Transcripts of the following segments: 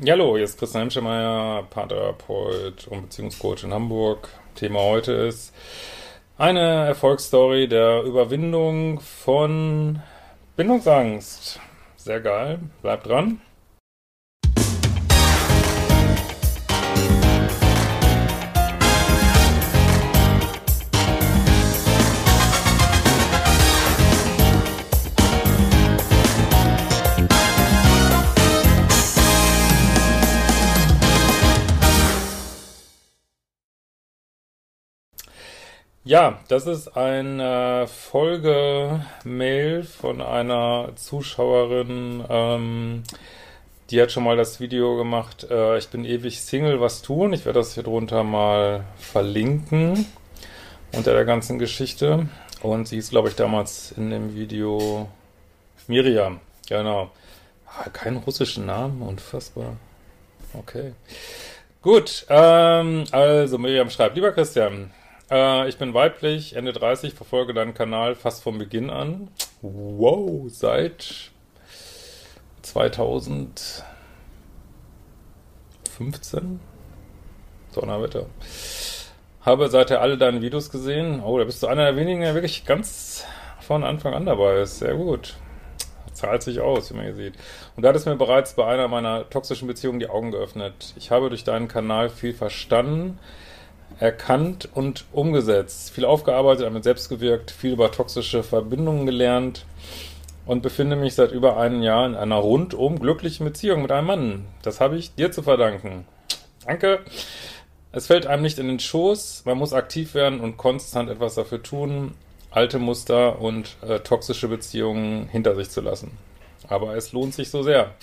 Ja, hallo, hier ist Christian Hemschemeyer, Paartherapeut und Beziehungscoach in Hamburg. Thema heute ist eine Erfolgsstory der Überwindung von Bindungsangst. Sehr geil, bleibt dran. Ja, das ist eine Folge-Mail von einer Zuschauerin, ähm, die hat schon mal das Video gemacht, äh, ich bin ewig Single, was tun? Ich werde das hier drunter mal verlinken, unter der ganzen Geschichte. Und sie ist, glaube ich, damals in dem Video Miriam, genau. Ah, keinen russischen Namen, unfassbar. Okay. Gut, ähm, also Miriam schreibt, lieber Christian, äh, ich bin weiblich, Ende 30, verfolge deinen Kanal fast vom Beginn an. Wow, seit 2015? Donnerwetter. Habe seither alle deine Videos gesehen. Oh, da bist du einer der wenigen, der wirklich ganz von Anfang an dabei ist. Sehr gut. Zahlt sich aus, wie man hier sieht. Und da hat es mir bereits bei einer meiner toxischen Beziehungen die Augen geöffnet. Ich habe durch deinen Kanal viel verstanden, erkannt und umgesetzt, viel aufgearbeitet, damit selbst gewirkt, viel über toxische Verbindungen gelernt und befinde mich seit über einem Jahr in einer rundum glücklichen Beziehung mit einem Mann. Das habe ich dir zu verdanken. Danke. Es fällt einem nicht in den Schoß, man muss aktiv werden und konstant etwas dafür tun, alte Muster und äh, toxische Beziehungen hinter sich zu lassen. Aber es lohnt sich so sehr.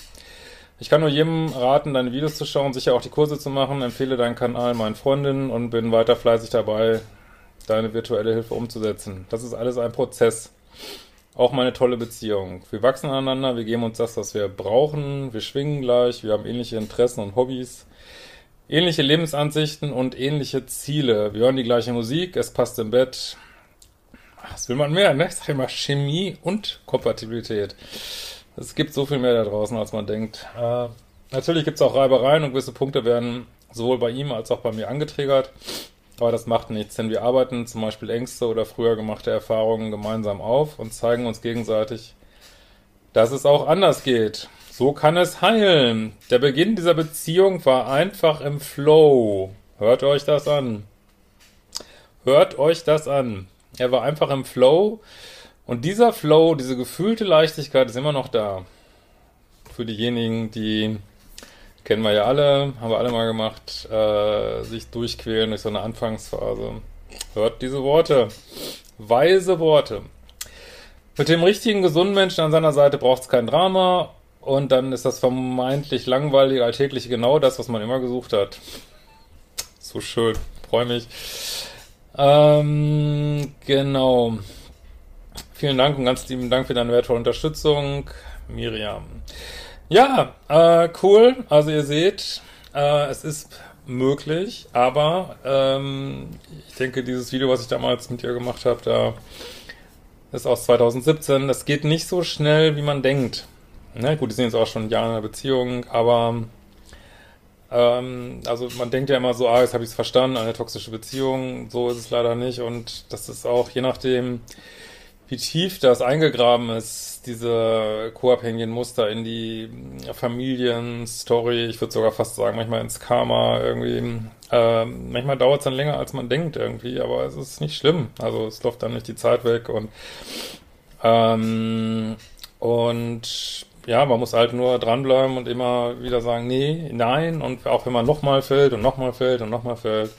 Ich kann nur jedem raten, deine Videos zu schauen, sicher auch die Kurse zu machen, empfehle deinen Kanal meinen Freundinnen und bin weiter fleißig dabei, deine virtuelle Hilfe umzusetzen. Das ist alles ein Prozess. Auch meine tolle Beziehung. Wir wachsen aneinander, wir geben uns das, was wir brauchen, wir schwingen gleich, wir haben ähnliche Interessen und Hobbys, ähnliche Lebensansichten und ähnliche Ziele. Wir hören die gleiche Musik, es passt im Bett. Was will man mehr, ne? Ich sag immer Chemie und Kompatibilität. Es gibt so viel mehr da draußen, als man denkt. Äh, natürlich gibt es auch Reibereien und gewisse Punkte werden sowohl bei ihm als auch bei mir angetriggert. Aber das macht nichts, denn wir arbeiten zum Beispiel Ängste oder früher gemachte Erfahrungen gemeinsam auf und zeigen uns gegenseitig, dass es auch anders geht. So kann es heilen. Der Beginn dieser Beziehung war einfach im Flow. Hört euch das an. Hört euch das an. Er war einfach im Flow. Und dieser Flow, diese gefühlte Leichtigkeit ist immer noch da. Für diejenigen, die kennen wir ja alle, haben wir alle mal gemacht, äh, sich durchquälen durch so eine Anfangsphase. Hört diese Worte. Weise Worte. Mit dem richtigen, gesunden Menschen an seiner Seite braucht es kein Drama und dann ist das vermeintlich langweilige, alltägliche genau das, was man immer gesucht hat. So schön. Freue mich. Ähm, genau. Vielen Dank und ganz lieben Dank für deine wertvolle Unterstützung, Miriam. Ja, äh, cool. Also ihr seht, äh, es ist möglich, aber ähm, ich denke, dieses Video, was ich damals mit ihr gemacht habe, da ist aus 2017. Das geht nicht so schnell, wie man denkt. Ne? Gut, die sind jetzt auch schon Jahre in einer Beziehung, aber ähm, also man denkt ja immer so, ah, jetzt habe ich es verstanden, eine toxische Beziehung. So ist es leider nicht und das ist auch je nachdem, wie tief das eingegraben ist, diese co-abhängigen Muster in die Familienstory, ich würde sogar fast sagen, manchmal ins Karma irgendwie. Ähm, manchmal dauert es dann länger, als man denkt irgendwie, aber es ist nicht schlimm. Also es läuft dann nicht die Zeit weg und ähm, und ja, man muss halt nur dranbleiben und immer wieder sagen, nee, nein, und auch wenn man nochmal fällt und nochmal fällt und nochmal fällt,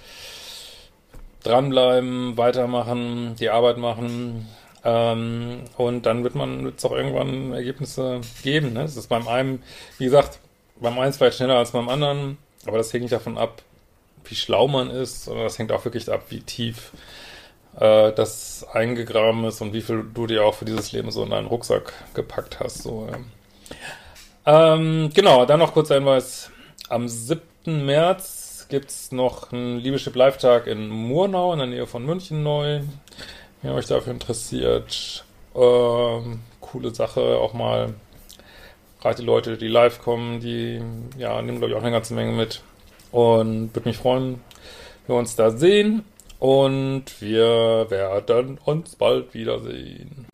dranbleiben, weitermachen, die Arbeit machen, ähm, und dann wird man wird's auch irgendwann Ergebnisse geben. Ne? Das ist beim einen, wie gesagt, beim einen vielleicht schneller als beim anderen, aber das hängt nicht davon ab, wie schlau man ist, sondern das hängt auch wirklich ab, wie tief äh, das eingegraben ist und wie viel du dir auch für dieses Leben so in deinen Rucksack gepackt hast. So, ja. ähm, genau, dann noch kurz ein Hinweis. Am 7. März gibt's noch einen Liebeschip Live-Tag in Murnau in der Nähe von München neu. Wenn ihr euch dafür interessiert, ähm, coole Sache, auch mal Gerade die Leute, die live kommen, die ja, nehmen, glaube ich, auch eine ganze Menge mit. Und würde mich freuen, wenn wir uns da sehen. Und wir werden uns bald wiedersehen.